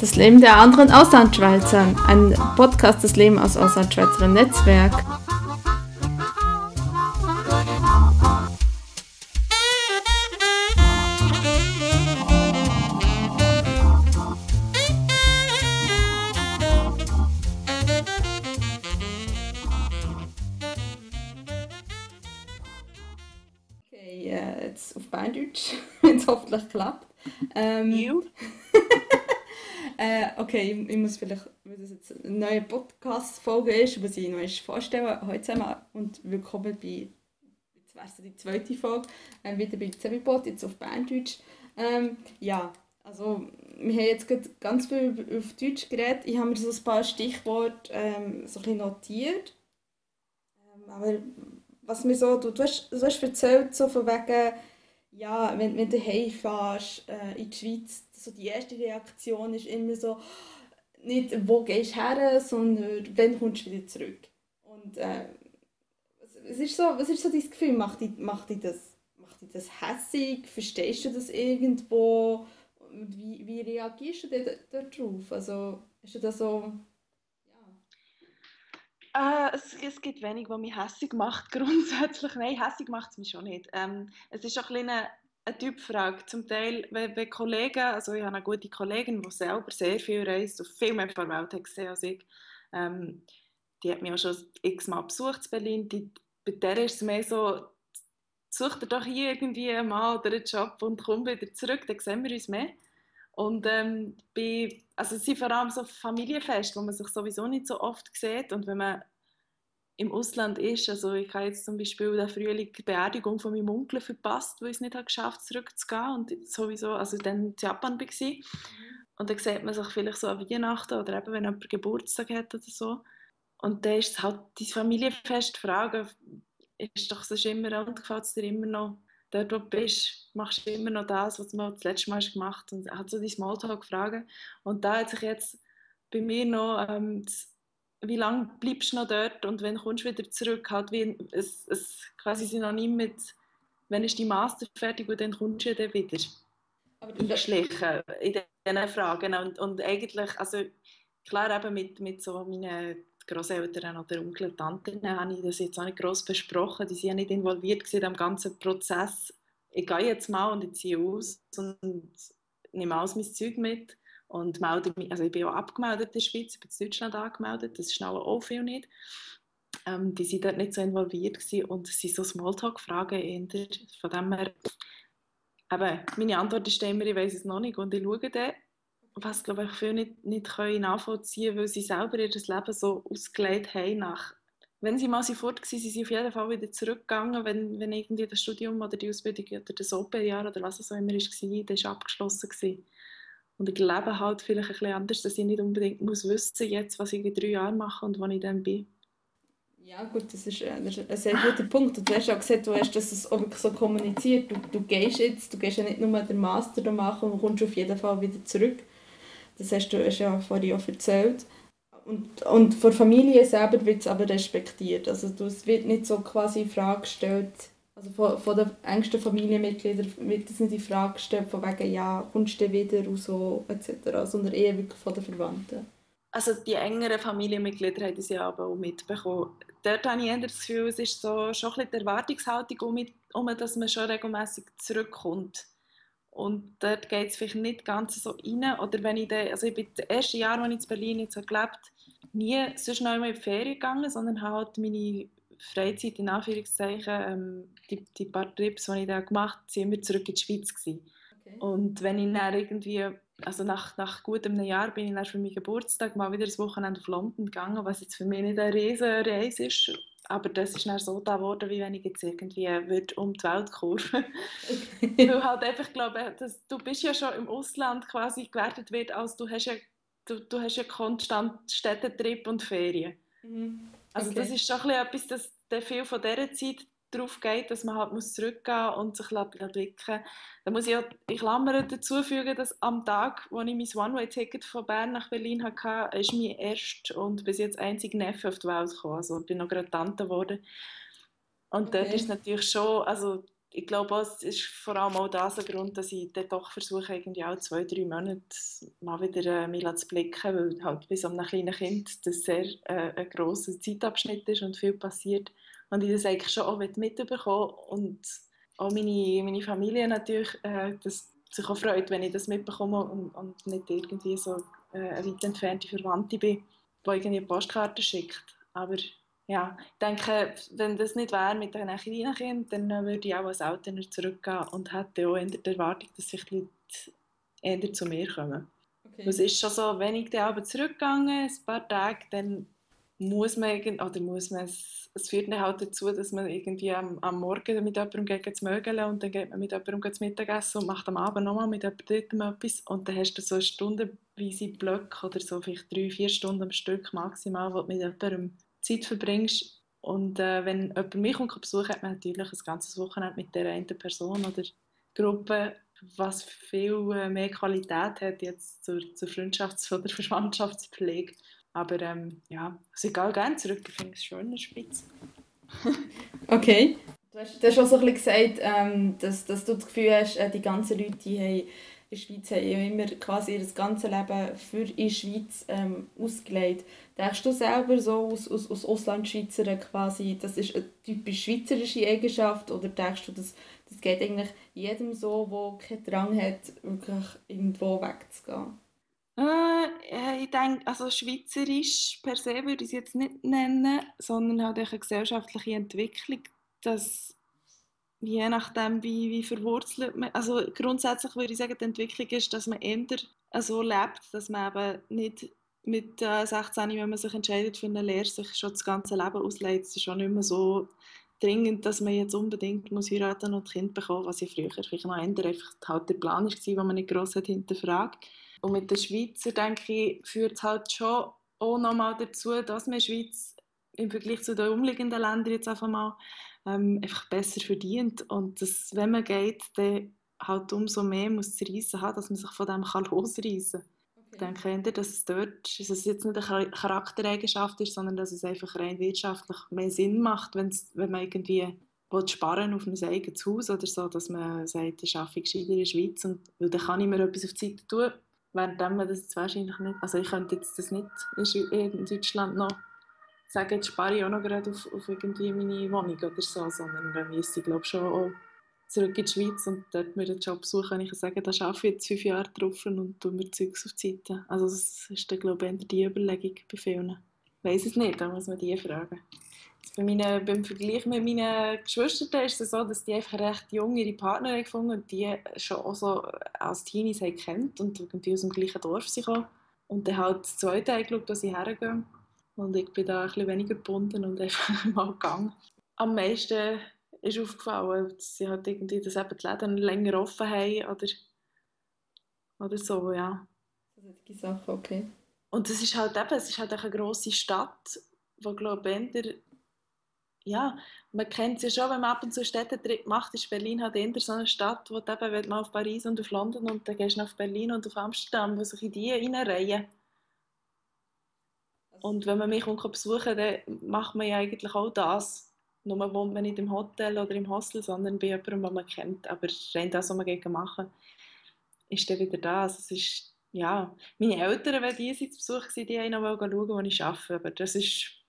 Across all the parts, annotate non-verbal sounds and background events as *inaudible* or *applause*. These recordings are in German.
Das Leben der anderen Auslandschweizern, ein Podcast des Leben aus Auslandschweizer Netzwerk. Okay, ich, ich muss vielleicht, weil das jetzt eine neue Podcast-Folge ist, muss ich einmal vorstellen. Heute zusammen und willkommen bei, jetzt wäre die zweite Folge, äh, wieder bei Zebibot, jetzt auf Berndeutsch. Ähm, ja, also wir haben jetzt ganz viel auf Deutsch geredet. Ich habe mir so ein paar Stichworte ähm, so ein bisschen notiert. Ähm, aber was mir so, du, du, hast, du hast erzählt, so von wegen, ja, wenn, wenn du heimfährst äh, in die Schweiz, so die erste Reaktion ist immer so, nicht wo gehst du her, sondern wann kommst du wieder zurück. Und äh, was, was, ist so, was ist so dein Gefühl? Macht dich, macht das, macht das hässig? Verstehst du das irgendwo? Wie, wie reagierst du da- da- darauf? Also, ist du da so. Äh, es, es gibt wenig, was mich hässig macht, *laughs* grundsätzlich. Nein, hässig macht es mich schon nicht. Ähm, es ist auch ein bisschen eine, Typfrage. Zum Teil, wenn, wenn Kollegen, also ich habe eine gute Kollegin, die selber sehr viel reist und viel mehr von der Welt gesehen als ich, ähm, die hat mich auch schon x-mal besucht in Berlin, die, bei der ist es mehr so, such dir doch hier irgendwie Mann oder einen Job und komm wieder zurück, dann sehen wir uns mehr. Und ähm, bei, also es sind vor allem so Familienfeste, wo man sich sowieso nicht so oft sieht und wenn man im Ausland ist, also ich habe jetzt zum Beispiel den Frühling die Beerdigung von meinem Onkel verpasst, weil ich es nicht habe geschafft zurückzugehen und sowieso, also dann in Japan war. Und dann sieht man sich vielleicht so an Weihnachten oder eben, wenn jemand Geburtstag hat oder so. Und dann ist es halt die Familienfest, die Frage, ist doch sonst immer, und gefällt es dir immer noch, dort wo du bist, machst du immer noch das, was du das letzte Mal hast gemacht und hat so die Smalltalk-Fragen. Und da hat sich jetzt bei mir noch, ähm, das, wie lange bleibst du noch dort und wann kommst du wieder zurück, halt wie es, es quasi synonym mit, wenn ist die Master fertig und dann kommst du dann wieder eingeschlichen in diesen Fragen. Und, und eigentlich, also klar eben mit, mit so meinen Großeltern oder Onkel und Tanten habe ich das jetzt auch nicht gross besprochen. Die sind ja nicht involviert in dem ganzen Prozess. Ich gehe jetzt mal und ich ziehe aus und nehme alles mein Zeug mit und melde mich, also ich bin auch abgemeldet in der Schweiz, ich bin in Deutschland angemeldet, das schnell auch viel nicht. Ähm, die sind dort nicht so involviert gewesen und es sind so Smalltalk-Fragen. Von dem her, eben, meine Antwort ist immer, ich weiß es noch nicht und ich schaue dann, was glaube ich viele nicht, nicht können nachvollziehen weil sie selber ihr Leben so ausgelegt haben nach wenn sie mal sie fort waren, sind sie auf jeden Fall wieder zurückgegangen, wenn, wenn irgendwie das Studium oder die Ausbildung oder das Open-Jahr oder was auch immer war, das war abgeschlossen. Gewesen. Und ich lebe halt vielleicht ein bisschen anders, dass ich nicht unbedingt muss wissen jetzt, was ich in drei Jahren mache und wo ich dann bin. Ja gut, das ist, äh, das ist ein sehr guter Punkt. Und du hast auch gesagt, du hast das auch so kommuniziert. Du, du gehst jetzt, du gehst ja nicht nur den Master machen und kommst auf jeden Fall wieder zurück. Das hast du hast ja vorhin auch erzählt. Und, und von der Familie selber wird es aber respektiert. Also du, es wird nicht so quasi in Frage gestellt, also von, von den engsten Familienmitgliedern wird es nicht in Frage gestellt, von wegen, ja, kommst du wieder und so, etc., sondern eher wirklich von den Verwandten. Also die engeren Familienmitglieder haben das ja aber auch mitbekommen. Dort habe ich eher das Gefühl, es ist so, schon ein die Erwartungshaltung, um, dass man schon regelmäßig zurückkommt. Und dort geht es vielleicht nicht ganz so rein. Oder wenn ich dann, also ich bin das erste Jahr, als ich in Berlin jetzt habe gelebt nie sonst noch einmal in die Ferien gegangen, sondern habe halt meine Freizeit in Anführungszeichen, ähm, die, die paar Trips, die ich da gemacht habe, sind immer zurück in die Schweiz gewesen. Okay. Und wenn ich dann irgendwie, also nach, nach gut einem Jahr bin ich dann für meinen Geburtstag mal wieder ein Wochenende auf London gegangen, was jetzt für mich nicht eine riesige Reise ist, aber das ist dann so da geworden, wie wenn ich jetzt irgendwie würde um die Welt kurven. Weil halt einfach glaube, dass du bist ja schon im Ausland quasi gewertet wird, als du hast ja, du, du hast ja konstant Städtetrip und Ferien. Mhm. Also Okay. das ist schon ein bisschen etwas, dass der viel von dieser Zeit darauf geht, dass man halt muss zurückgehen und sich entwickeln Da muss ich auch in Klammern dazu fügen, dass am Tag, wo ich mein One-Way-Ticket von Bern nach Berlin hatte, ist mein erst und bis jetzt einzig Neffe auf die Welt gekommen. Also ich bin noch gerade Tante geworden. Und dort Okay. ist natürlich schon, also ich glaube, es ist vor allem auch das ein Grund, dass ich dann doch versuche, irgendwie auch zwei, drei Monate mal wieder äh, mich zu blicken, weil halt bei so einem kleinen Kind das sehr äh, ein grosser Zeitabschnitt ist und viel passiert. Und ich das eigentlich schon auch mitbekommen und auch meine, meine Familie natürlich, äh, dass sich auch freut, wenn ich das mitbekomme und, und nicht irgendwie so äh, eine weit entfernte Verwandte bin, die irgendwie Postkarten schickt. Aber ja, ich denke, wenn das nicht wäre mit den kleinen Kindern, dann würde ich auch als Eltern zurückgehen und hätte auch die Erwartung, dass sich die Leute eher zu mir kommen. Okay. Es ist schon so, wenn ich dann aber zurückgegangen ein paar Tage, dann muss man, oder muss man es, es führt dann halt dazu, dass man irgendwie am, am Morgen mit jemandem geht zu mögeln und dann geht man mit jemandem zu Mittagessen und macht am Abend nochmal mit jemandem etwas und dann hast du so stundenweise Blöcke oder so vielleicht drei, vier Stunden am Stück maximal, wo du mit jemandem Zeit verbringst. Und äh, wenn jemand mich kommt besuchen, hat man natürlich ein ganzes Wochenende mit dieser einen Person oder Gruppe, was viel äh, mehr Qualität hat jetzt zur, zur Freundschafts- *laughs* oder Verwandtschaftspflege. Aber ähm, ja, also ich gerne zurück, ich finde es in der Schweiz. okay. Du hast, du hast auch so ein bisschen gesagt, ähm, dass, dass du das Gefühl hast, äh, die ganzen Leute die haben in der Schweiz haben immer quasi ihr ganzes Leben für die Schweiz ähm, ausgelegt. Denkst du selber so aus, aus, aus Auslandschweizer quasi, das ist eine typisch schweizerische Eigenschaft oder denkst du, das, das geht eigentlich jedem so, der keinen Drang hat, wirklich irgendwo wegzugehen? Äh, ich denke, also schweizerisch per se würde ich es jetzt nicht nennen, sondern halt eine gesellschaftliche Entwicklung, dass je nachdem, wie, wie verwurzelt man, also grundsätzlich würde ich sagen, die Entwicklung ist, dass man eher so lebt, dass man eben nicht mit äh, 16, wenn man sich entscheidet für eine Lehre, sich schon das ganze Leben ausleitet. Es ist schon nicht mehr so dringend, dass man jetzt unbedingt muss heiraten und Kind bekommen, was ja früher vielleicht noch ändern, einfach halt der Plan war, den man nicht gross hat hinterfragt. Und mit den Schweizer, denke ich, führt es halt schon auch nochmal dazu, dass man in der Schweiz im Vergleich zu den umliegenden Ländern jetzt einfach mal ähm, einfach besser verdient und dass, wenn man geht, dann halt umso mehr muss zu reissen haben, dass man sich von dem kann *laughs* losreissen kann. Okay. Ich denke eher, dass es dort dass es jetzt nicht eine Charaktereigenschaft ist, sondern dass es einfach rein wirtschaftlich mehr Sinn macht, wenn man irgendwie sparen auf ein eigenes Haus oder so, dass man sagt, ich arbeite gescheiter in der Schweiz und weil dann kann ich mir etwas auf die Seite tun, während man das jetzt wahrscheinlich nicht, also ich könnte jetzt das nicht in Deutschland noch sagen, jetzt spare ich auch noch gerade auf, auf irgendwie meine Wohnung oder so, sondern dann müsste ich glaube schon auch zurück in die Schweiz und dort mir einen Job suchen, wenn ich sage, da arbeite ich jetzt fünf Jahre drauf und tue mir Zeugs auf die Seite. Also das ist dann glaube ich die Überlegung bei vielen. Ich weiß es nicht, da muss man die fragen. Bei meinen, beim Vergleich mit meinen Geschwistern ist es so, dass die einfach recht jung ihre Partner gefunden und die schon auch so als Teenies haben kennt und irgendwie aus dem gleichen Dorf sind Und dann halt das zweite angeschaut, wo sie hergehen. Und ich bin da ein bisschen weniger gebunden und einfach *laughs* mal gegangen. Am meisten ist aufgefallen, dass sie halt irgendwie das eben die Läden länger offen haben oder, oder so, ja. Solche Sachen, okay. Und es ist halt eben, es ist halt eine grosse Stadt, wo glaube ich ja, man kennt es ja schon, wenn man ab und zu Städtetrip macht, ist Berlin halt eher so eine Stadt, wo du eben mal auf Paris und auf London und dann gehst du auf Berlin und auf Amsterdam, wo sich in die reinreihen. Und wenn man mich besuchen dann macht man ja eigentlich auch das. Nur wohnt man nicht im Hotel oder im Hostel, sondern bei jemandem, den man kennt. Aber rein das, was man gegen machen, ist dann wieder das. Es ist, ja, meine Eltern, wenn die zu Besuch waren, die wollten noch schauen, wo ich arbeite. Aber das ist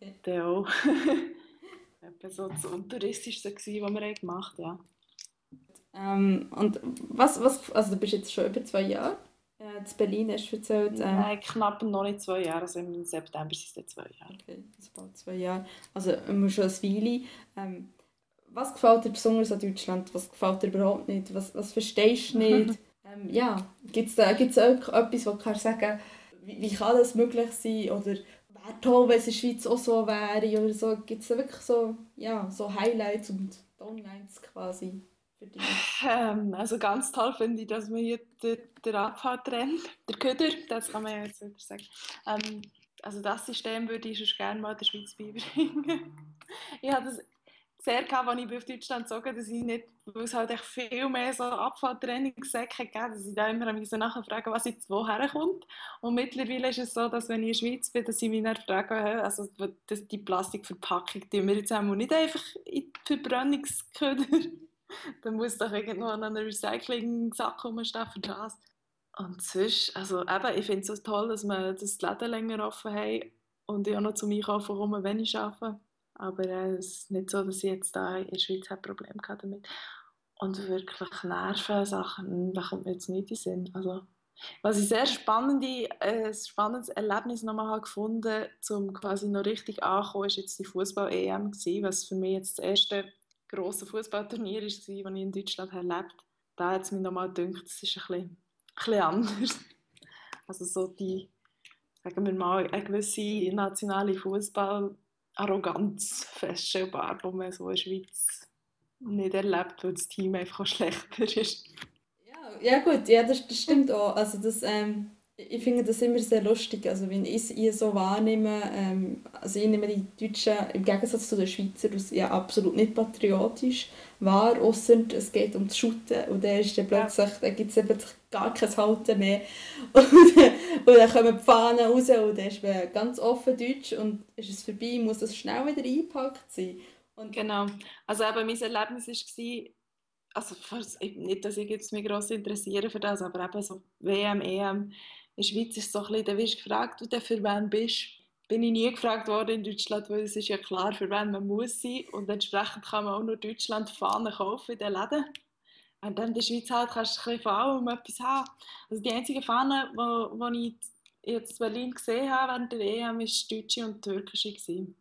okay. dann auch *laughs* so das Untouristischste, was wir gemacht haben. Ja. Ähm, und was, was, also du bist jetzt schon über zwei Jahre ja, in Berlin hast du erzählt. Äh, Nein, knapp noch nicht zwei Jahre. Also im September sind es zwei Jahre. Okay, das bald zwei Jahre. Also immer schon ein Weile. Ähm, was gefällt dir besonders an Deutschland? Was gefällt dir überhaupt nicht? Was, was verstehst du nicht? *laughs* ähm, ja, gibt es da gibt's auch etwas, wo du kannst sagen wie, wie kann das möglich sein? Oder wäre toll, wenn es in der Schweiz auch so wäre? Oder so. Gibt es da wirklich so, ja, so Highlights und Downlines quasi? Ähm, also ganz toll finde ich, dass man hier den, den Abfall trennt, der Köder, das kann man ja jetzt wieder sagen. Ähm, also das System würde ich schon gerne mal der Schweiz beibringen. *laughs* ich habe das sehr gehabt, als ich auf Deutschland gezogen dass ich nicht, weil es halt echt viel mehr so Abfalltrainingssäcke gegeben dass ich da immer nachher fragen was jetzt woher kommt. Und mittlerweile ist es so, dass wenn ich in der Schweiz bin, dass ich mich dann frage, also die Plastikverpackung, die wir jetzt auch nicht einfach in die Verbrennungsköder, *laughs* dann muss doch irgendwo an einem Recycling-Sack rumstehen für das. Und sonst, also eben, ich finde es so toll, dass wir das Läden länger offen haben und ich auch noch zum Einkaufen komme, wenn ich arbeite. Aber äh, es ist nicht so, dass ich jetzt da in der Schweiz ein Problem damit Und wirklich Nervensachen, da kommt mir jetzt nicht in Sinn. Also, was ich sehr spannend, äh, spannendes Erlebnis nochmal habe gefunden um quasi noch richtig anzukommen, ist jetzt die Fußball-EM was für mich jetzt das erste grosse Fußballturnier war, das ich in Deutschland erlebt habe. Da hat es mir nochmal gedacht, das ist ein bisschen, ein bisschen anders. Also so die, sagen wir mal, eine gewisse nationale Fußball- Arroganz feststellbar, die man so in der Schweiz nicht erlebt, weil das Team einfach schlechter ist. Ja, ja gut, ja, das, das stimmt auch. Also das, ähm, ich finde das immer sehr lustig, also wenn ich es so wahrnehme, ähm, also ich nehme die Deutschen im Gegensatz zu den Schweizern ja absolut nicht patriotisch wahr, außer es geht um das Shooten und dann ist dann plötzlich, dann gibt es plötzlich gar kein Halten mehr. *laughs* Und, und dann kommen die Fahnen raus und dann ist man ganz offen Deutsch und ist es vorbei, muss das schnell wieder eingepackt sein. Und genau, also eben mein Erlebnis war, also nicht, dass ich jetzt mich gross interessiere für das, aber eben so WM, EM, in der Schweiz ist so ein bisschen, dann wirst du gefragt, du für wen bist. Bin ich nie gefragt worden in Deutschland, weil es ist ja klar, für wen man muss sein. Und entsprechend kann man auch nur Deutschland Fahnen kaufen in den Läden. Und dann in der Schweiz halt kannst du ein bisschen von allem etwas haben. Also die einzige Fahne, die ich jetzt in Berlin gesehen habe während der EM, war deutsche und türkische. Gewesen.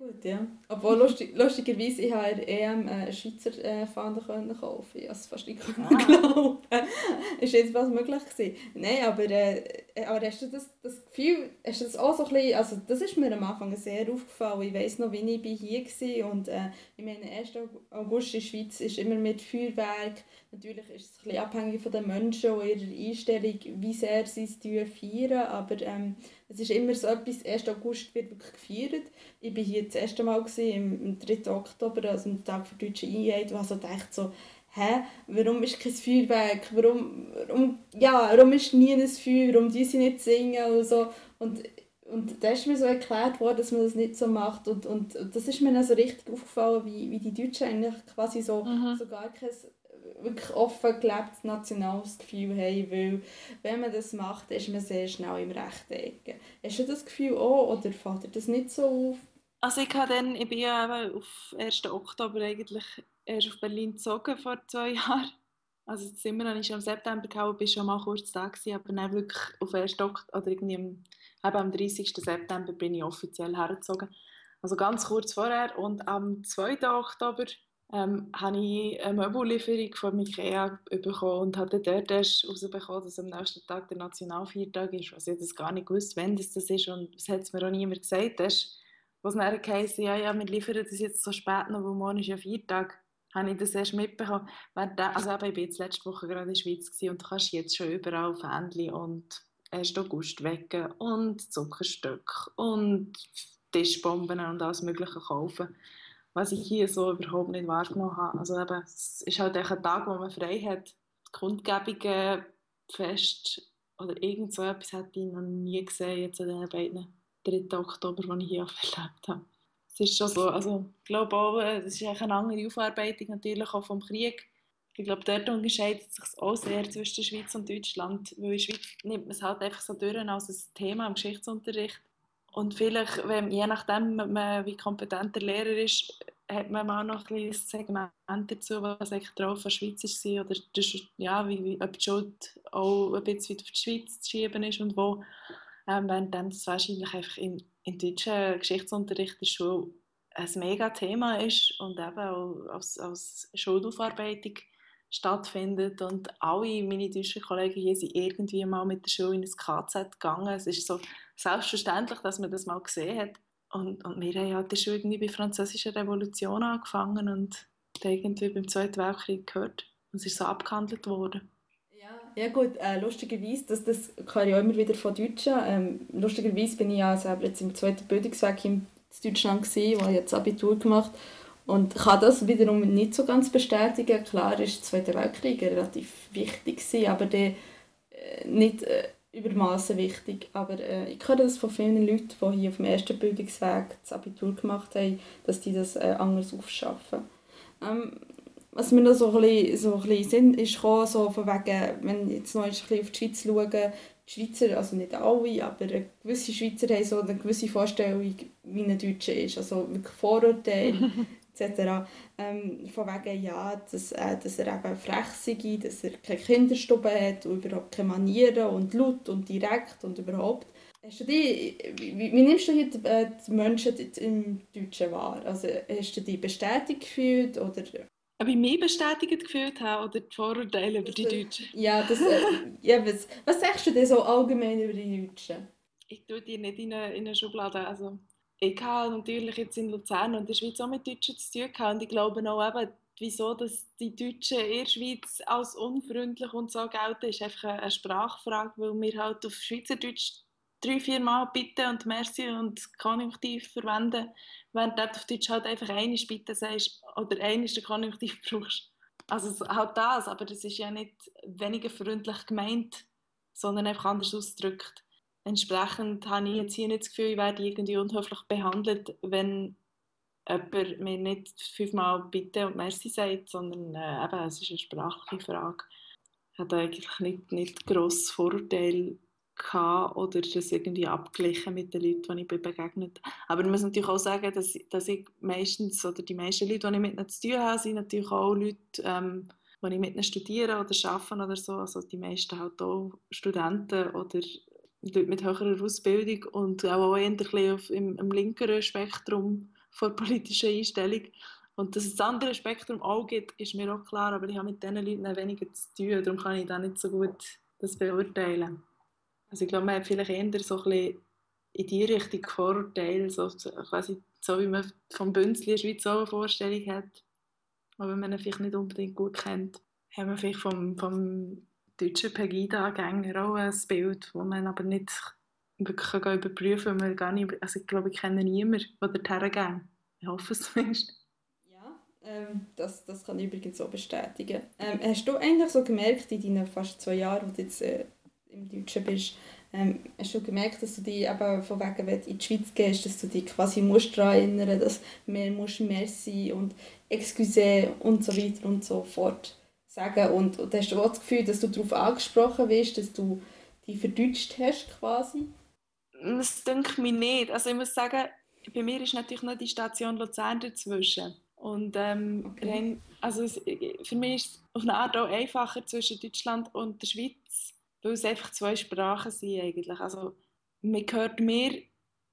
Gut, ja. Obwohl, lustig, lustigerweise, ich habe EM äh, Schweizer äh, Fahnen können kaufen. Ich konnte es fast nicht ah. glauben. *laughs* ist jetzt was möglich gewesen. Nein, aber, äh, aber hast du das, das Gefühl, hast du das auch so ein bisschen, also das ist mir am Anfang sehr aufgefallen. Ich weiss noch, wie ich hier war und äh, ich meine, 1. August in der Schweiz ist immer mit Feuerwerk. Natürlich ist es ein bisschen abhängig von den Menschen und ihrer Einstellung, wie sehr sie es feiern, aber ähm, es ist immer so etwas, 1. August wird wirklich gefeiert. Ich war hier das erste Mal gewesen, am 3. Oktober, also am Tag der deutschen Einheit, und so dachte so, hä, warum ist kein Feuerwerk, warum, warum, ja, warum ist nie ein Feuer, warum die sie nicht singen und so. Und, und da ist mir so erklärt worden, dass man das nicht so macht und, und, und das ist mir dann so richtig aufgefallen, wie, wie die Deutschen eigentlich quasi so, mhm. so gar kein wirklich offen gelebtes nationales Gefühl haben, weil wenn man das macht, ist man sehr schnell im rechten. Hast du das Gefühl auch oder fällt dir das nicht so auf? Also ich, dann, ich bin ja auf 1. Oktober eigentlich erst auf Berlin gezogen vor zwei *laughs* Jahren. Also das Zimmer habe ich schon im September gehabt, bin schon mal kurz da gewesen, aber dann wirklich auf 1. Oktober, oder irgendwie am, am 30. September bin ich offiziell hergezogen. Also ganz kurz vorher und am 2. Oktober ähm, habe ich eine Möbellieferung von Ikea bekommen und habe dort erst herausbekommen, dass am nächsten Tag der Nationalviertag ist. Also ich habe das gar nicht gewusst, wann das ist und das hat es mir auch niemand gesagt. Erst, was dann heisst, ja, ja, wir liefern das jetzt so spät noch, weil morgen ist ja Viertag, habe ich das erst mitbekommen. Also eben, ich war letzte Woche gerade in der Schweiz und du kannst jetzt schon überall Fähnchen und 1. August wecken und Zuckerstück und Tischbomben und alles mögliche kaufen was ich hier so überhaupt nicht wahrgenommen habe. Also eben, es ist halt ein Tag, wo man frei hat. Kundgebungen, Fest oder irgend so etwas hätte ich noch nie gesehen jetzt an den beiden 3. Oktober, die ich hier *laughs* erlebt habe. Es ist schon so, also ich glaube auch, es ist eine andere Aufarbeitung natürlich auch vom Krieg. Ich glaube, dort unterscheidet es sich auch sehr zwischen der Schweiz und Deutschland, weil in der Schweiz nimmt man es halt einfach so durch als ein Thema im Geschichtsunterricht und vielleicht, wenn, je nachdem, man, wie kompetent der Lehrer ist, hat man auch noch ein Segment dazu, was eigentlich drauf der Schweiz war oder das, ja, wie, wie, ob die Schuld auch ein bisschen auf die Schweiz zu schieben ist und wo. Ähm, während das wahrscheinlich einfach im, im deutschen Geschichtsunterricht in Schule ein mega Thema ist und eben auch als, als Schuldaufarbeitung stattfindet und alle meine deutschen Kollegen hier sind irgendwie mal mit der Schule in ein KZ gegangen. Es ist so selbstverständlich, dass man das mal gesehen hat. Und, und wir haben halt schon irgendwie bei der Französischen Revolution angefangen und irgendwie beim Zweiten Weltkrieg gehört. Und es ist so abgehandelt worden. Ja, gut, äh, lustigerweise, das, das kann ich auch immer wieder von Deutschen. Ähm, lustigerweise bin ich ja selber jetzt im zweiten Bildungsweg in Deutschland gewesen, wo ich jetzt Abitur gemacht Und kann das wiederum nicht so ganz bestätigen. Klar ist der Zweite Weltkrieg relativ wichtig gewesen, aber der, äh, nicht äh, übermaßen wichtig. Aber äh, ich höre das von vielen Leuten, die hier auf dem ersten Bildungsweg das Abitur gemacht haben, dass die das äh, anders aufschaffen. Ähm, was mir noch so ein bisschen, so ein bisschen Sinn ist gekommen, so von wegen, wenn jetzt noch ein bisschen auf die Schweiz schauen, die Schweizer, also nicht alle, aber gewisse Schweizer haben so eine gewisse Vorstellung, wie ein Deutscher ist, also wirklich Vorurteile *laughs* etc. Ähm, von wegen, ja, dass, äh, dass er eben frech sei, dass er keine Kinderstube hat und überhaupt keine Manieren und laut und direkt und überhaupt. Hast du die, wie, wie nimmst du die, äh, die Menschen im Deutschen wahr? Also hast du die bestätigt gefühlt oder ob ich mich bestätigt gefühlt habe oder die Vorurteile über die Also, Deutschen? Ja, das, äh, ja was, was sagst du denn so allgemein über die Deutschen? Ich tue die nicht in eine, in eine Schublade. Also, ich habe natürlich jetzt in Luzern und in der Schweiz auch mit Deutschen zu tun gehabt. Und ich glaube auch eben, wieso dass die Deutschen in der Schweiz als unfreundlich und so gelten, ist einfach eine Sprachfrage, weil wir halt auf Schweizerdeutsch drei, vier Mal Bitte und Merci und Konjunktiv verwenden, während du auf Deutsch halt einfach eine Bitte sagst oder eine den Konjunktiv *laughs* brauchst. Also halt das, aber das ist ja nicht weniger freundlich gemeint, sondern einfach anders ausgedrückt. Entsprechend habe ich jetzt hier nicht das Gefühl, ich werde irgendwie unhöflich behandelt, wenn jemand mir nicht fünfmal Bitte und Merci sagt, sondern äh, eben, es ist eine sprachliche Frage. Ich hatte eigentlich nicht, nicht grosses Vorurteil oder das irgendwie abgeglichen mit den Leuten, die ich bin begegnet Aber ich muss natürlich auch sagen, dass, dass ich meistens, oder die meisten Leute, die ich mit ihnen zu tun habe, sind natürlich auch Leute, ähm, die ich mit ihnen studiere oder arbeite oder so. Also die meisten halt auch Studenten oder Leute mit höherer Ausbildung und auch eher auf, im, im linkeren Spektrum von politischer Einstellung. Und dass es das andere Spektrum auch gibt, ist mir auch klar, aber ich habe mit diesen Leuten weniger zu tun, darum kann ich da nicht so gut das beurteilen. Also ich glaube, man hat vielleicht eher so ein in die Richtung Vorurteile, so, quasi so wie man vom Bünzli in der Schweiz auch eine Vorstellung hat, aber wenn man ihn vielleicht nicht unbedingt gut kennt, haben wir vielleicht vom, vom deutschen Pegida-Gänger auch ein Bild, das man aber nicht wirklich kann überprüfen kann, gar nicht, also ich glaube, ich kenne niemanden, der dorthin geht. Ich hoffe es zumindest. Ja, ähm, das, das kann ich übrigens so bestätigen. Ähm, hast du eigentlich so gemerkt in deinen fast zwei Jahren, wo du jetzt äh, im Deutschen bist, ähm, hast du gemerkt, dass du dich eben von wegen, wenn du in die Schweiz gehst, dass du dich quasi musst daran erinnern dass mehr musst Merci und Excuse und so weiter und so fort sagen. Und, und hast du auch das Gefühl, dass du darauf angesprochen wirst, dass du dich verdeutscht hast quasi? Das denke ich mir nicht. Also ich muss sagen, bei mir ist natürlich noch die Station Luzern dazwischen. Und ähm, Okay. also es, für mich ist es auf eine Art auch einfacher zwischen Deutschland und der Schweiz, weil es einfach zwei Sprachen sind eigentlich. Also man hört mir,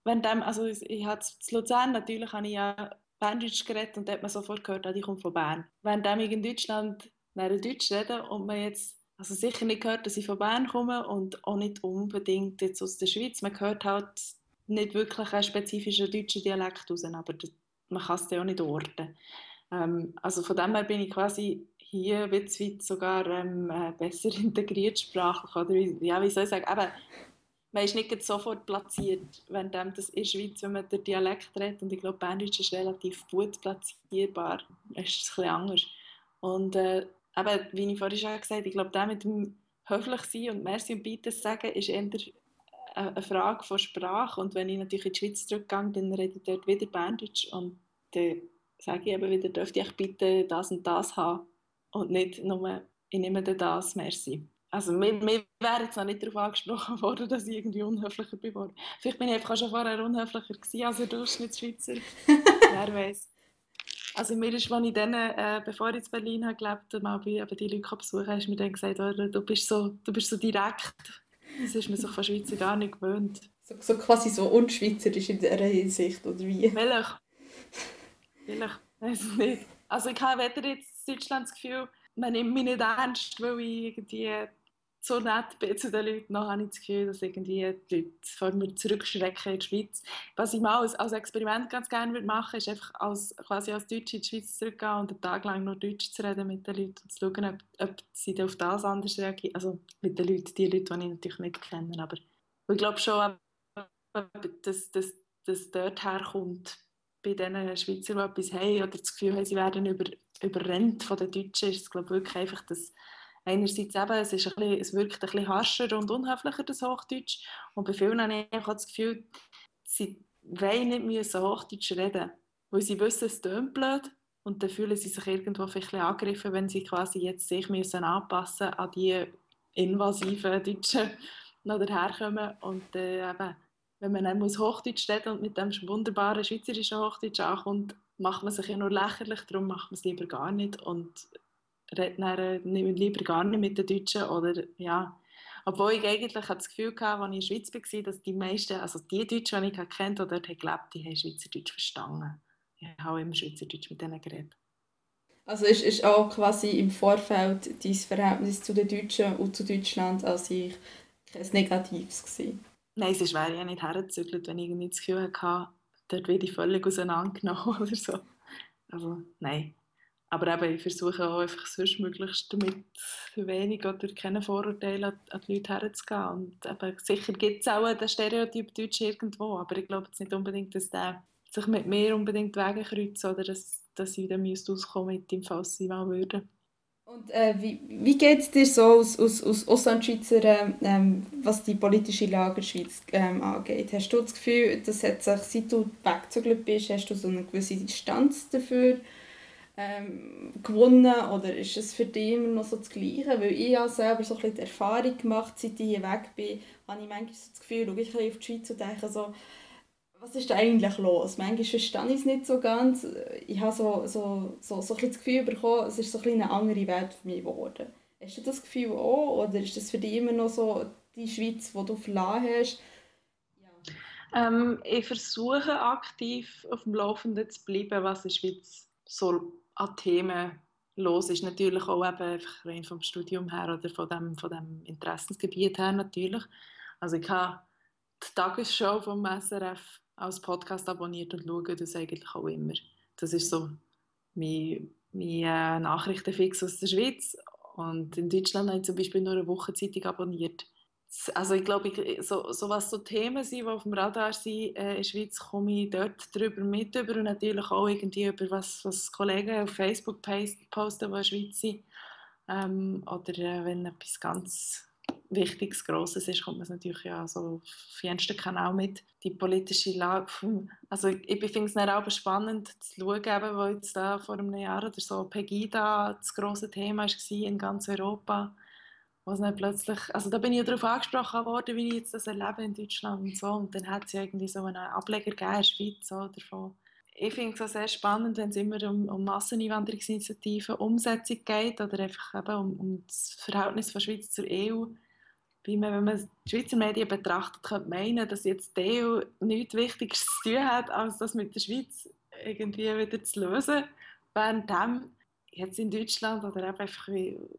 wenn dem, also ich ich habe zu Luzern natürlich habe ich ja Berndeutsch geredet und da hat man sofort gehört, ah, ich komme von Bern. Wenn dem ich in Deutschland nachher Deutsch rede und man jetzt also sicher nicht gehört, dass ich von Bern komme und auch nicht unbedingt jetzt aus der Schweiz. Man hört halt nicht wirklich einen spezifischen deutschen Dialekt raus, aber man kann es dann auch nicht orten. Ähm, also von dem her bin ich quasi hier weit sogar ähm, äh, besser *laughs* integriert sprachlich. Oder wie, ja, wie soll ich sagen, eben, man ist nicht sofort platziert, wenn dem das in der wenn man den Dialekt redet, und ich glaube, Berndeutsch ist relativ gut platzierbar, ist es ein bisschen anders. Und äh, eben, wie ich vorhin schon gesagt habe, ich glaube, der mit dem höflich sein und Merci und Bitte sagen, ist eher eine eine Frage von Sprache. Und wenn ich natürlich in die Schweiz zurückgehe, dann rede ich dort wieder Berndeutsch und dann sage ich eben wieder, dürfte ich bitte das und das haben und nicht nur, ich nehme dir das, merci. Also mir, mir wäre jetzt noch nicht darauf angesprochen *laughs* worden, dass ich irgendwie unhöflicher bin worden. Vielleicht bin ich einfach schon vorher unhöflicher gewesen als ein Durchschnittsschweizer. *laughs* Wer weiß. Also mir ist, als ich dann, äh, bevor ich in Berlin habe gelebt habe, mal bei eben die Leute besuchen, hast du mir dann gesagt, oh, du, bist so, du bist so direkt. Das ist man sich von Schweizer gar nicht gewöhnt. So, so quasi so unschweizerisch in dieser Hinsicht, oder wie? Vielleicht. Vielleicht. Weiß ich nicht. Also ich habe weder jetzt Deutschland das Gefühl, man nimmt mich nicht ernst, weil ich irgendwie so nett bin zu den Leuten. Noch habe ich das Gefühl, dass irgendwie die Leute vor mir zurückschrecken in die Schweiz. Was ich mal als, als Experiment ganz gerne würde machen würde, ist einfach als, quasi als Deutsche in die Schweiz zurückgehen und einen Tag lang nur Deutsch zu reden mit den Leuten und zu schauen, ob, ob sie auf das anders reagieren. Also mit den Leuten, die Leute, die ich natürlich nicht kenne. Aber ich glaube schon, dass das dort herkommt, bei den Schweizern, die etwas haben oder das Gefühl haben, sie werden über, überrennt von den Deutschen, ist es glaube wirklich einfach, dass einerseits eben, es, ist ein bisschen, es wirkt ein bisschen harscher und unhöflicher, das Hochdeutsch. Und bei vielen habe ich auch das Gefühl, sie wollen nicht müssen Hochdeutsch reden, weil sie wissen, es tönt blöd und dann fühlen sie sich irgendwo vielleicht ein angegriffen, wenn sie quasi jetzt sich müssen anpassen an die invasiven Deutschen, die daherkommen und äh, eben, wenn man dann Hochdeutsch reden und mit dem wunderbaren schweizerischen Hochdeutsch ankommt, macht man sich ja nur lächerlich, darum macht man es lieber gar nicht und redet dann äh, lieber gar nicht mit den Deutschen oder ja, obwohl ich eigentlich das Gefühl hatte, als ich in der Schweiz war, dass die meisten, also die Deutschen, die ich kennt oder dort gelebt die haben Schweizerdeutsch verstanden. Ich habe immer Schweizerdeutsch mit denen geredet. Also ist, ist auch quasi im Vorfeld dein Verhältnis zu den Deutschen und zu Deutschland an sich kein Negatives gewesen? Nein, es wäre ja nicht hergezügelt, wenn ich irgendwie das Gefühl hatte, dort werde ich völlig auseinandergenommen *laughs* oder so. Also nein. Aber eben, ich versuche auch einfach sonst möglichst mit wenig oder keine Vorurteile an, an die Leute herzugehen. Und eben, sicher gibt es auch den Stereotyp Deutsch irgendwo, aber ich glaube jetzt nicht unbedingt, dass der sich mit mir unbedingt Wege kreuzt oder dass, dass ich dann auskommen mit ihm, falls sie mal würden. Und äh, wie, wie geht es dir so aus, aus, aus Auslandschweizer, ähm, was die politische Lage in der Schweiz ähm, angeht? Hast du das Gefühl, dass hat sich, seit du weggezögert bist, hast du so eine gewisse Distanz dafür ähm, gewonnen oder ist es für dich immer noch so das Gleiche? Weil ich ja selber so ein bisschen die Erfahrung gemacht seit ich hier weg bin, habe ich manchmal so das Gefühl, schaue ich auf die Schweiz und denke so, was ist da eigentlich los? Manchmal verstehe ich es nicht so ganz. Ich habe so, so, so, so ein das Gefühl bekommen, es ist so ein eine andere Welt für mich geworden. Hast du das Gefühl auch? Oder ist das für dich immer noch so die Schweiz, die du verlassen hast? Ja. Ähm, ich versuche aktiv auf dem Laufenden zu bleiben, was in der Schweiz so an Themen los ist. Natürlich auch eben einfach rein vom Studium her oder von dem, von dem Interessensgebiet her natürlich. Also ich habe die Tagesshow vom SRF als Podcast abonniert und schaue das eigentlich auch immer. Das ist so mein, mein äh, Nachrichtenfix aus der Schweiz. Und in Deutschland habe ich zum Beispiel nur eine Wochenzeitung abonniert also ich glaube, so, so was so Themen sind, die auf dem Radar sind äh, in der Schweiz, komme ich dort drüber mit über und natürlich auch irgendwie über was, was Kollegen auf Facebook posten, die in der Schweiz sind. Ähm, oder äh, wenn etwas ganz Wichtiges, Grosses ist, kommt man natürlich ja so auf jeden Kanal mit. Die politische Lage, also ich, finde es auch spannend zu schauen, eben, wo jetzt da vor einem Jahr oder so Pegida das grosse Thema war in ganz Europa was dann plötzlich, also da bin ich darauf angesprochen worden, wie ich jetzt das erlebe in Deutschland und so und dann hat es ja irgendwie so einen Ableger gegeben in der Schweiz so, davon. Ich finde es auch sehr spannend, wenn es immer um, um Masseneinwanderungsinitiativen, Umsetzung geht oder einfach eben um, um das Verhältnis von Schweiz zur EU. Wie man, wenn man die Schweizer Medien betrachtet, könnte meinen, dass jetzt die EU nichts Wichtigeres *laughs* zu tun hat, als das mit der Schweiz irgendwie wieder zu lösen. Währenddem jetzt in Deutschland oder eben einfach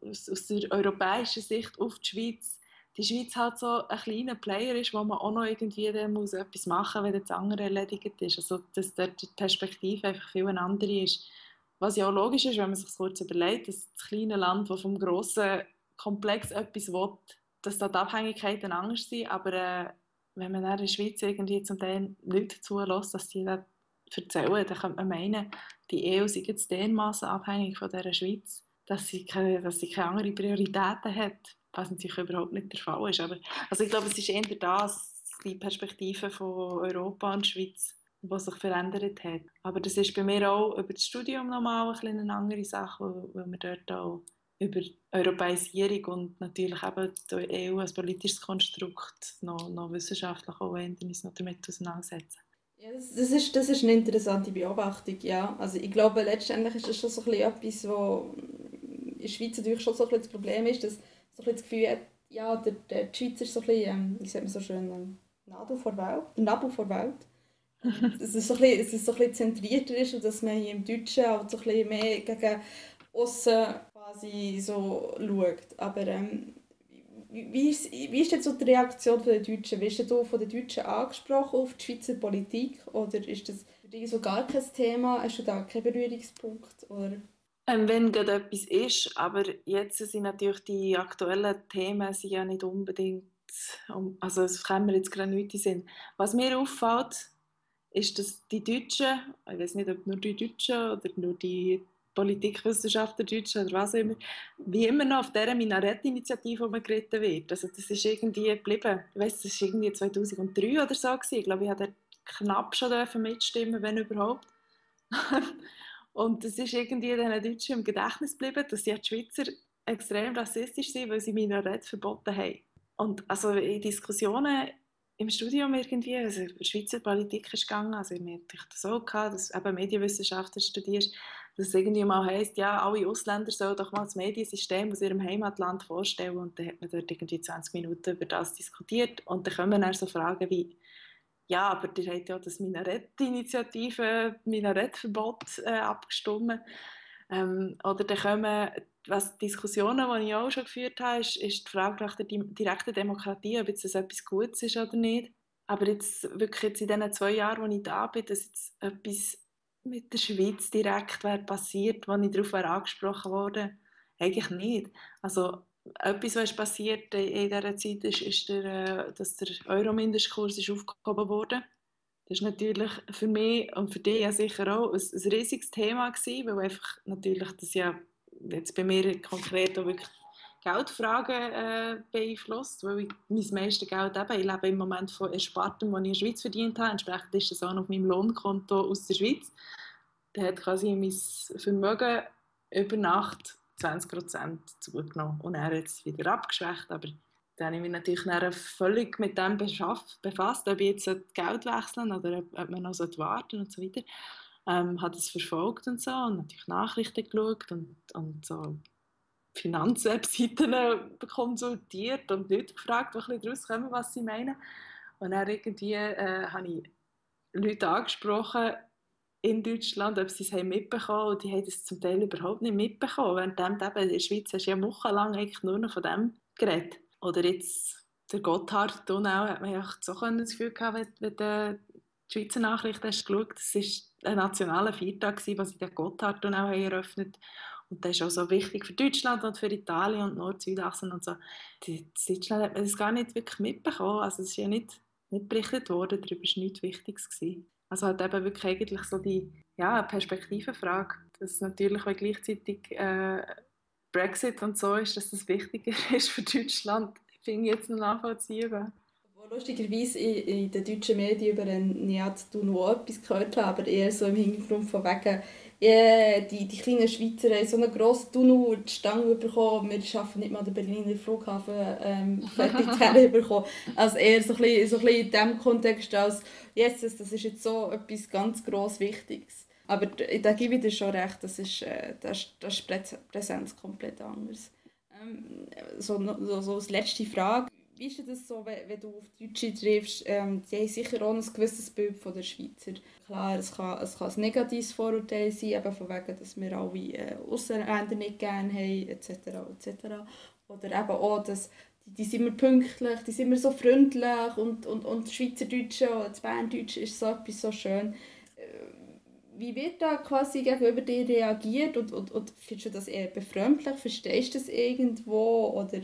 aus, aus der europäischen Sicht auf die Schweiz, die Schweiz halt so ein kleiner Player ist, wo man auch noch irgendwie muss etwas machen muss, wenn das andere erledigt ist. Also dass dort die Perspektive einfach viel eine andere ist. Was ja auch logisch ist, wenn man sich kurz überlegt, dass das kleine Land, das vom grossen Komplex etwas will, dass da die Abhängigkeiten anders sind, aber äh, wenn man in der Schweiz irgendwie zum Teil nicht zulässt, dass die das erzählen, dann könnte man meinen, die EU sei jetzt dermaßen abhängig von der Schweiz, dass sie, keine, dass sie keine andere Prioritäten hat, was natürlich überhaupt nicht der Fall ist. Aber, also ich glaube, es ist eher das, die Perspektive von Europa und Schweiz, die sich verändert hat. Aber das ist bei mir auch über das Studium nochmal ein eine andere Sache, weil wir dort auch über Europäisierung und natürlich eben die EU als politisches Konstrukt noch, noch wissenschaftlich auch uns noch damit auseinandersetzen. Ja, das, das, ist, das ist eine interessante Beobachtung, ja. Also ich glaube, letztendlich ist das schon so ein etwas, wo in der Schweiz natürlich schon so ein das Problem ist, dass so ein das Gefühl hat, ja, der, der, die Schweiz ist so ein bisschen, ähm, wie sagt man so schön, ähm, Nabel vor Welt, Nabel vor Welt. *laughs* dass es so ein bisschen, dass es so ein bisschen zentrierter ist und dass man hier im Deutschen halt so ein bisschen mehr gegen außen quasi so schaut. Aber ähm, wie ist, jetzt so die Reaktion der Deutschen? Wirst du von den Deutschen angesprochen auf die Schweizer Politik oder ist das für dich so gar kein Thema? Hast du da keinen Berührungspunkt? Oder? Ähm, wenn gerade etwas ist, aber jetzt sind natürlich die aktuellen Themen sind ja nicht unbedingt, also es kann mir jetzt gerade nicht in. Was mir auffällt, ist, dass die Deutschen, ich weiß nicht, ob nur die Deutschen oder nur die Politikwissenschaftler Deutschen oder was auch immer, wie immer noch auf dieser Minarett-Initiative umgeritten wird. Also das ist irgendwie geblieben. Ich weiß, das war irgendwie 2003 oder so. Gewesen. Ich glaube, ich durfte knapp schon mitstimmen, wenn überhaupt. *laughs* Und es ist irgendwie den Deutschen im Gedächtnis geblieben, dass die Schweizer extrem rassistisch sind, weil sie Minarett verboten haben. Und also in Diskussionen im Studium irgendwie, also Schweizer Politik ist gegangen, also ich hatte das so gehabt, dass eben Medienwissenschaften studierst, dass es irgendwie mal heisst, ja, alle Ausländer sollen doch mal das Mediensystem aus ihrem Heimatland vorstellen und dann hat man dort irgendwie 20 Minuten über das diskutiert und dann kommen dann so Fragen wie, ja, aber ihr habt ja das Minarett-Initiative, Minarettverbot äh, abgestimmt. Ähm, oder dann kommen was Diskussionen, die ich auch schon geführt habe, ist, ist die Frage nach der direkten Demokratie, ob jetzt das etwas Gutes ist oder nicht. Aber jetzt wirklich jetzt in den zwei Jahren, wo ich da bin, dass jetzt etwas mit der Schweiz direkt wäre passiert, wo ich darauf wäre angesprochen wurde, eigentlich nicht. Also etwas, was passiert in dieser Zeit, ist, ist der, äh, dass der Euro-Mindestkurs aufgehoben wurde. Das ist natürlich für mich und für dich ja sicher auch ein, ein riesiges Thema gewesen, weil einfach natürlich das ja jetzt bei mir konkret auch wirklich Geldfragen äh, beeinflusst, weil ich mein meiste Geld eben, ich lebe im Moment von Erspartem, das ich in der Schweiz verdient habe, entsprechend ist das auch auf meinem Lohnkonto aus der Schweiz. Da hat quasi mein Vermögen über Nacht 20% zugenommen. Und er hat es wieder abgeschwächt, aber dann habe ich mich natürlich völlig mit dem befasst, ob ich jetzt Geld wechseln oder ob man noch warten und so weiter. Ähm, hat es verfolgt und so und natürlich Nachrichten geschaut und, und so Finanzwebseiten konsultiert und Leute gefragt, die ein daraus kommen, was sie meinen. Und dann irgendwie äh, habe ich Leute angesprochen in Deutschland, ob sie es haben mitbekommen und die haben es zum Teil überhaupt nicht mitbekommen. Während in der Schweiz hast du ja wochenlang eigentlich nur noch von dem geredet. Oder jetzt der Gotthard Donau hat man ja so das Gefühl gehabt, wenn, wenn die Schweizer Nachrichten hast geschaut, das ist ein nationaler Feiertag, den sie den Gotthard auch eröffnet und das ist auch so wichtig für Deutschland und für Italien und Nord-Südachsen und so. In Deutschland hat man das gar nicht wirklich mitbekommen. Also es ist ja nicht, nicht berichtet worden, darüber war nichts Wichtiges. Gewesen. Also hat eben wirklich eigentlich so die ja, Perspektivenfrage, dass natürlich, weil gleichzeitig äh, Brexit und so ist, dass das wichtiger *laughs* ist für Deutschland, finde ich jetzt noch nachvollziehbar lustigerweise in, den deutschen Medien über einen Nihat noch etwas gehört habe, aber eher so im Hintergrund von wegen, yeah, die, die kleinen Schweizer haben so einen grossen Tunnel die Stange bekommen, wir schaffen nicht mal den Berliner Flughafen ähm, *laughs* fertig bekommen. Also eher so ein, bisschen, so ein bisschen in diesem Kontext als, yes, das ist jetzt so etwas ganz gross Wichtiges. Aber da gebe ich dir schon recht, das ist, äh, das, das ist Präsenz komplett anders. Ähm, so, so, so als letzte Frage, wie ist das so, wenn, wenn du auf Deutsche triffst? Ähm, die haben sicher auch ein gewisses Bild von der Schweizer. Klar, es kann, es kann ein negatives Vorurteil sein, eben von wegen, dass wir alle äh, Ausländer nicht gerne haben, etc. etc. Oder eben auch, dass die, die sind immer pünktlich, die sind immer so freundlich und, und, und Schweizerdeutsche oder das Berndeutsche ist so etwas so schön. Äh, wie wird da quasi gegenüber dir reagiert und, und, und findest du das eher befremdlich? Verstehst du das irgendwo oder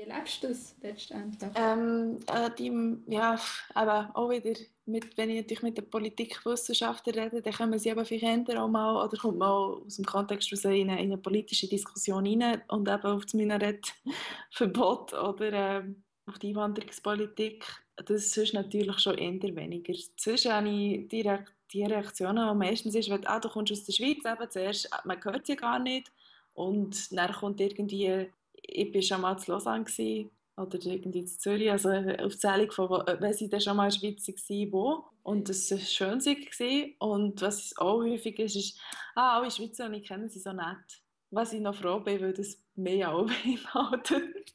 wie erlebst du das letztendlich? Ähm, äh, die, ja, aber auch wieder, mit, wenn ich mit den Politikwissenschaftlern rede, dann kommen sie eben viel Kinder auch mal, oder kommt man aus dem Kontext raus in eine, in eine politische Diskussion rein und eben auf das Minarettverbot oder äh, auf die Einwanderungspolitik. Das ist natürlich schon eher weniger. Sonst habe Re die Reaktionen, die meistens ist, wenn ah, du kommst aus der Schweiz, eben zuerst, man hört sie gar nicht und dann kommt irgendwie ich war schon mal in Lausanne gewesen, oder irgendwie in Zürich, also Aufzählung von, wenn sie dann schon mal in der Schweiz waren, wo. Und das war schön. Gewesen. Und was auch häufig ist, ist, ah, alle Schweizer, die ich kenne, sind so nett. Was ich noch froh bin, weil das mehr auch *laughs* beinhaltet.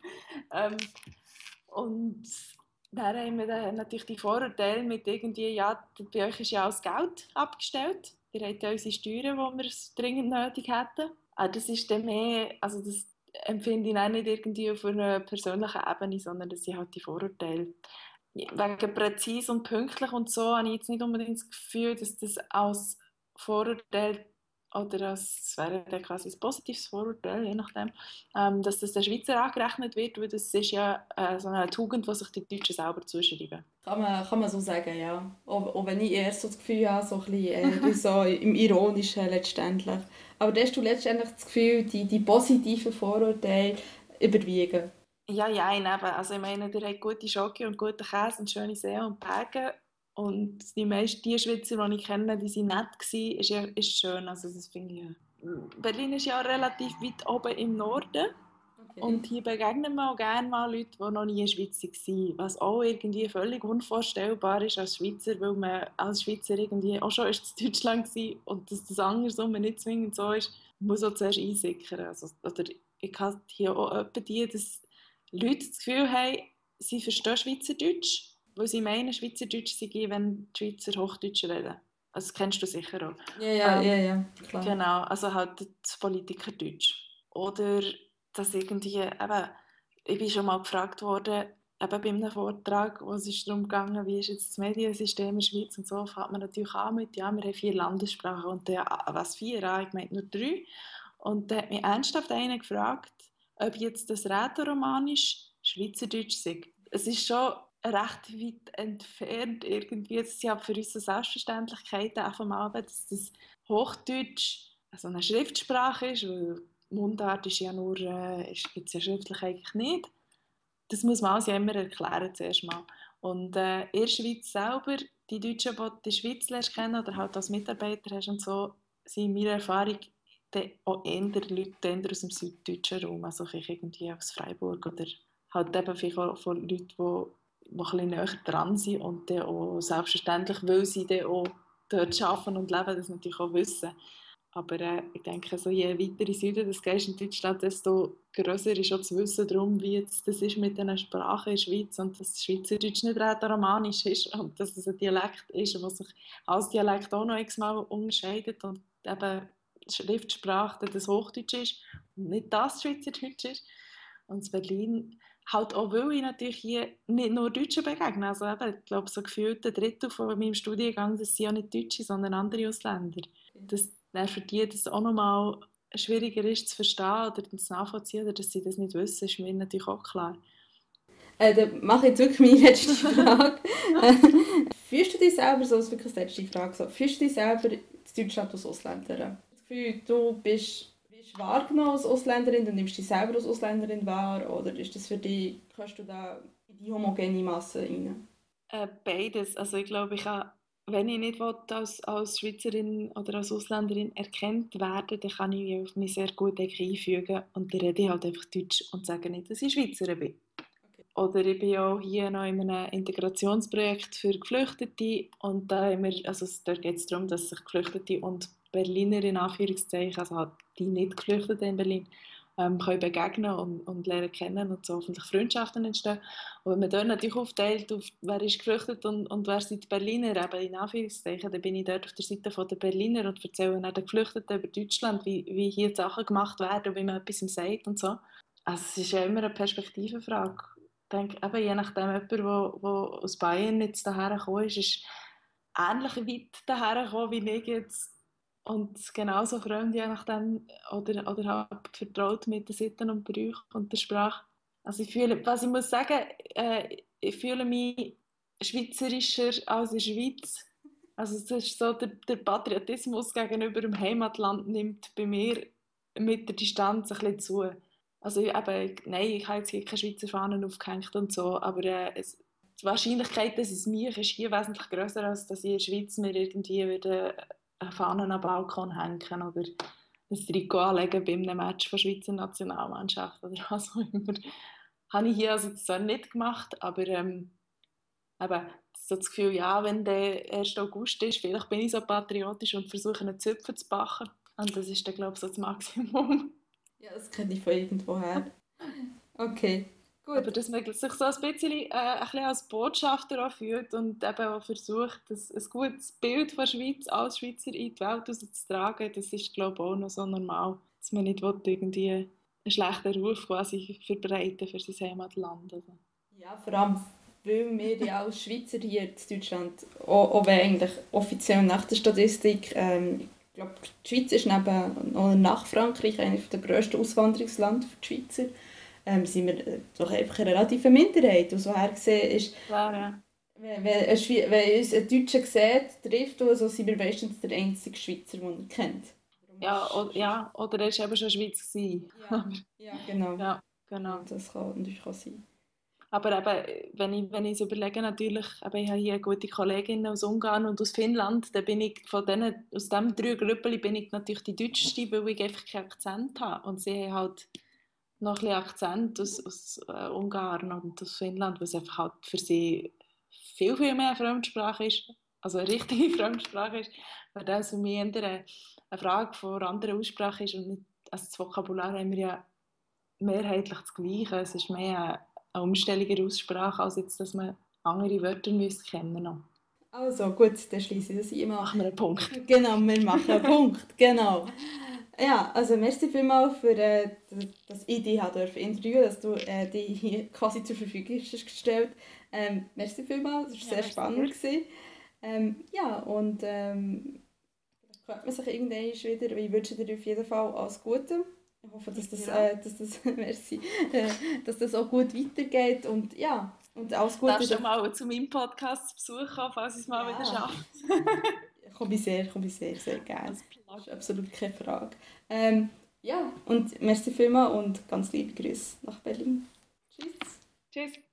ähm, und dann haben wir dann natürlich die Vorurteile mit irgendwie, ja, bei euch ist ja das Geld abgestellt. Ihr habt ja unsere Steuern, die wir dringend nötig hätten. Ah, das ist dann mehr, also das, empfinde ich auch nicht irgendwie auf einer persönlichen Ebene, sondern das sind halt die Vorurteile. Wegen präzise und pünktlich und so habe ich jetzt nicht unbedingt das Gefühl, dass das als Vorurteil oder das wäre dann quasi ein positives Vorurteil, je nachdem, ähm, dass das der Schweizer angerechnet wird, weil das ist ja äh, so eine Tugend, die sich die Deutschen selber zuschreiben. Kann man, kann man so sagen, ja. Auch, auch wenn ich eher so das Gefühl habe, so ein bisschen äh, *laughs* so im Ironischen letztendlich. Aber da hast du letztendlich das Gefühl, die, die positiven Vorurteile überwiegen? Ja, ja, eben. Also ich meine, der hat gute Schoki und guten Käse und schöne Seen und Berge und die meisten die Schweizer, die ich kenne, die waren nett, gewesen, ist, ja, ist schön. Also das finde ich, Berlin ist ja relativ weit oben im Norden. Okay. Und hier begegnen wir auch gerne mal Leute, die noch nie in der Schweiz waren. Was auch irgendwie völlig unvorstellbar ist als Schweizer, weil man als Schweizer irgendwie auch schon ist in Deutschland war und dass das andersrum nicht zwingend so ist, muss auch zuerst einsickern. Also, oder ich habe hier auch öppe die, dass Leute das Gefühl haben, sie verstehen Schweizerdeutsch weil sie meinen, Schweizerdeutsch sei, wenn die Schweizer Hochdeutsch reden. Also das kennst du sicher auch. Ja, ja, ähm, ja, ja, klar. Genau, also halt das Politikerdeutsch. Oder dass irgendwie, eben, ich bin schon mal gefragt worden, eben bei einem Vortrag, wo es darum ging, wie ist jetzt das Mediensystem in der Schweiz und so, fängt man natürlich an mit, ja, wir haben vier Landessprachen und der, ah, was vier? Ah, ich meine nur drei. Und da hat mich ernsthaft einer gefragt, ob jetzt das Rätoromanisch Schweizerdeutsch sei. Es ist schon recht weit entfernt irgendwie. Es ist ja für uns eine Selbstverständlichkeit einfach mal, dass das Hochdeutsch also eine Schriftsprache ist, weil Mundart ist ja nur, äh, gibt es ja schriftlich eigentlich nicht. Das muss man also immer erklären zuerst mal. Und äh, in der Schweiz selber, die Deutschen, die die Schweiz lernst kennen oder halt als Mitarbeiter hast und so, sind in meiner Erfahrung auch eher Leute eher aus dem süddeutschen Raum, also vielleicht irgendwie aus Freiburg oder halt eben vielleicht auch von Leuten, die die ein näher dran sind und dann auch selbstverständlich, weil sie dann auch dort arbeiten und leben, das natürlich auch wissen. Aber äh, ich denke, so je weiter in Süden das gehst in Deutschland, desto grösser ist auch das Wissen darum, wie jetzt das ist mit den Sprachen in der Schweiz und dass Schweizerdeutsch nicht Rätoromanisch ist und dass es ein Dialekt ist, was sich als Dialekt auch noch x-mal unterscheidet und eben Schriftsprache das Hochdeutsch ist und nicht das Schweizerdeutsch ist. Und in Berlin halt auch, weil ich natürlich hier nicht nur Deutsche begegne. Also eben, ich glaube, so gefühlt ein Drittel von meinem Studiengang, das sind ja nicht Deutsche, sondern andere Ausländer. Das, für die das auch nochmal schwieriger ist zu verstehen oder zu nachvollziehen oder dass sie das nicht wissen, ist mir natürlich auch klar. Äh, dann mache ich wirklich meine letzte *laughs* Frage. *laughs* fühlst du dich selber, so ist wirklich die letzte Frage, so, fühlst du dich selber in Deutschland als Ausländerin? Das Gefühl, du bist wahrgenommen als Ausländerin, dann nimmst du dich selber als Ausländerin wahr oder ist das für dich, kannst du da in die homogene Masse rein? Äh, beides. Also ich glaube, ich habe, wenn ich nicht als, als Schweizerin oder als Ausländerin erkannt werde, dann kann ich mich sehr gut einfügen und dann rede ich halt einfach Deutsch und sage nicht, dass ich Schweizerin bin. Oder ich bin auch hier noch in einem Integrationsprojekt für Geflüchtete und da, also da geht es darum, dass sich Geflüchtete und Berliner in Anführungszeichen, also halt die nicht Geflüchteten in Berlin, ähm, können begegnen und, und lernen kennen und so hoffentlich Freundschaften entstehen. Und wenn man dort natürlich aufteilt, auf wer ist geflüchtet und, und wer sind die Berliner, eben in Anführungszeichen, dann bin ich dort auf der Seite der Berliner und erzähle dann den Geflüchteten über Deutschland, wie, wie hier die Sachen gemacht werden und wie man etwas sagt und so. Also es ist ja immer eine Perspektivenfrage. Ich denke, eben, je nachdem, jemand, der aus Bayern jetzt daher gekommen ist, ist ähnlich weit daher gekommen, wie ich jetzt und genauso Freunde je nachdem, oder, oder habe vertraut mit den Sitten und Brüchen und der Sprache. Also ich fühle, was ich muss sagen, äh, ich fühle mich schweizerischer als in der Schweiz. Also es ist so, der, der Patriotismus gegenüber dem Heimatland nimmt bei mir mit der Distanz ein bisschen zu. Also eben, nein, ich habe jetzt keine Schweizer Fahnen aufgehängt und so, aber äh, es, die Wahrscheinlichkeit, dass es mir ist hier wesentlich größer als dass ich in der Schweiz mir irgendwie würde eine Fahne am Balkon hängen oder ein Trikot anlegen bei einem Match der Schweizer Nationalmannschaft oder *laughs* was auch immer. Habe ich hier also zwar nicht gemacht, aber ähm, eben, so das Gefühl, ja, wenn der 1. August ist, vielleicht bin ich so patriotisch und versuche einen Zöpfen zu backen. Und das ist dann, glaube ich, so das Maximum. Ja, das kenne ich von irgendwoher. Okay. Gut. Aber dass man sich so ein bisschen, äh, ein bisschen als Botschafter auch fühlt und eben auch versucht, das, ein gutes Bild von der Schweiz als Schweizer in die Welt rauszutragen, das ist, glaube ich, auch noch so normal, dass man nicht will, irgendwie einen schlechten Ruf quasi verbreiten für sein Heimatland. Also. Ja, vor allem, weil wir ja als Schweizer hier in Deutschland, auch, auch wenn eigentlich offiziell nach der Statistik ähm, glaube, die Schweiz ist neben, oder nach Frankreich eines der grössten Auswanderungsländer für die Schweizer. Ähm, sind wir äh, doch einfach eine relative Minderheit. Und so her gesehen ist, Klar, ja. wenn, wenn, ein Schwe- wenn uns ein Deutscher sieht, trifft, so, sind wir meistens der einzige Schweizer, den er kennt. Ja, oder, ja, oder er war eben schon Schweiz. Ja, ja genau. *laughs* Ja, genau. Das kann natürlich auch sein. Aber eben, wenn ich, wenn ich es überlege, natürlich, eben, ich habe hier gute Kollegin aus Ungarn und aus Finnland, dann bin ich von denen, aus diesen drei Gruppen bin ich natürlich die Deutschste, weil ich einfach keinen Akzent habe. Und sie haben halt noch ein bisschen Akzent aus, aus äh, Ungarn und aus Finnland, was einfach halt für sie viel, viel mehr Fremdsprache ist, also eine richtige *laughs* Fremdsprache ist, weil das für mich eher eine, eine Frage von anderer Aussprache ist und nicht, also das Vokabular haben wir ja mehrheitlich das Gleiche, es ist mehr eine, der Aussprache, als jetzt, dass man andere Wörter müsste kennen noch. Also gut, dann schließe ich das ein. Machen wir einen Punkt. Genau, wir machen einen Punkt, genau. *laughs* Ja, also merci vielmals für äh, dass ich dich dürfen interviewen dass du äh, dich hier *laughs* quasi zur Verfügung hast gestellt ähm, Merci vielmals, das war Ja, sehr spannend. Gewesen. Ähm, ja, und ähm, hört man sich irgendwann wieder. Ich wünsche dir auf jeden Fall alles Gute. Ich hoffe, dass das, Ja. äh, dass das, *laughs* merci, äh, dass das auch gut weitergeht und ja, und alles Gute. Darfst du mal zu meinem Podcast zu Besuch kommen, falls ich es mal Ja. wieder schaffe? *laughs* Komme ich sehr, komme ich sehr, sehr gerne. Das ist absolut keine Frage. Ähm, ja, und merci vielmals und ganz liebe Grüße nach Berlin. Tschüss. Tschüss.